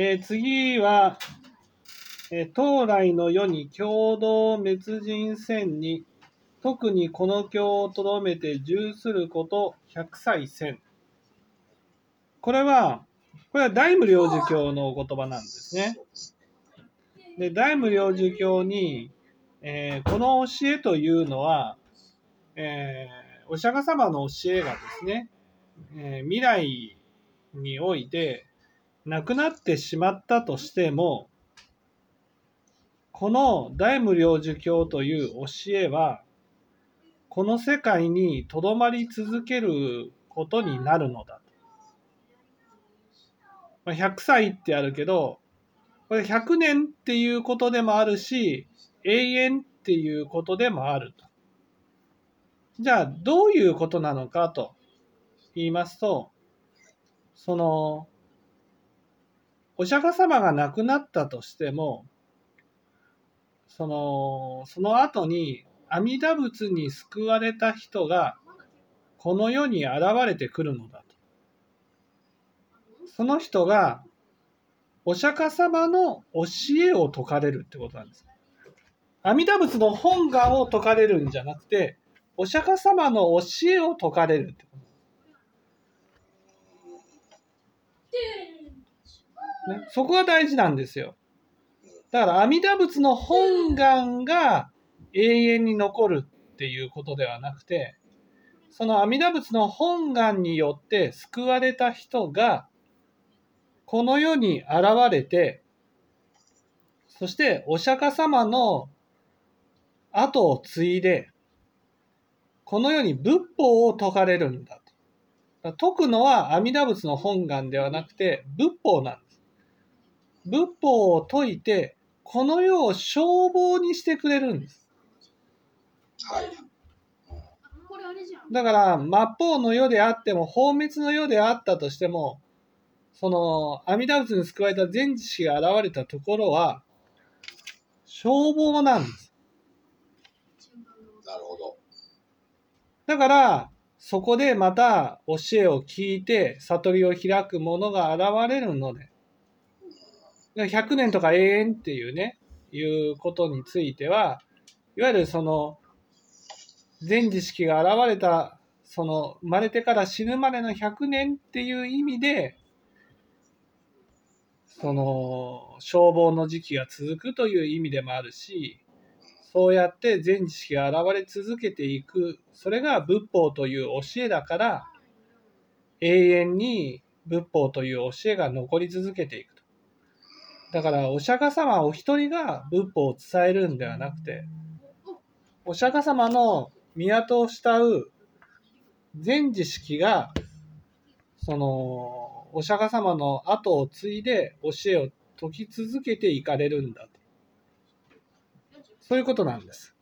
えー次は、えー当来の世に共同滅人戦に、特にこの教をとどめて重すること百歳戦。これは、これは大無量寿教のお言葉なんですね。で、大無量寿教に、えーこの教えというのは、えーお釈迦様の教えがですね、えー未来において亡くなってしまったとしても、この大無量寿経という教えは、この世界にとどまり続けることになるのだと。まあ、100歳ってあるけど、これ100年っていうことでもあるし、永遠っていうことでもあると。じゃあ、どういうことなのかと言いますと、その、お釈迦様が亡くなったとしても、その、その後に阿弥陀仏に救われた人がこの世に現れてくるのだと。その人がお釈迦様の教えを説かれるってことなんです。阿弥陀仏の本願を説かれるんじゃなくて、お釈迦様の教えを説かれるってこと。ね、そこが大事なんですよ。だから阿弥陀仏の本願が永遠に残るっていうことではなくて、その阿弥陀仏の本願によって救われた人が、この世に現れて、そしてお釈迦様の後を継いで、この世に仏法を説かれるんだと。説くのは阿弥陀仏の本願ではなくて仏法なんです。仏法を説いて、この世を消防にしてくれるんです。はい。だから、末法の世であっても、放滅の世であったとしても、その、阿弥陀仏に救われた全知識が現れたところは、消防なんです。なるほど。だから、そこでまた教えを聞いて、悟りを開く者が現れるので、100年とか永遠っていうね、いうことについては、いわゆるその、全知識が現れた、その、生まれてから死ぬまでの100年っていう意味で、その、消防の時期が続くという意味でもあるし、そうやって全知識が現れ続けていく、それが仏法という教えだから、永遠に仏法という教えが残り続けていく。だから、お釈迦様お一人が仏法を伝えるんではなくて、お釈迦様の港を慕う全知識が、その、お釈迦様の後を継いで教えを説き続けていかれるんだと。そういうことなんです。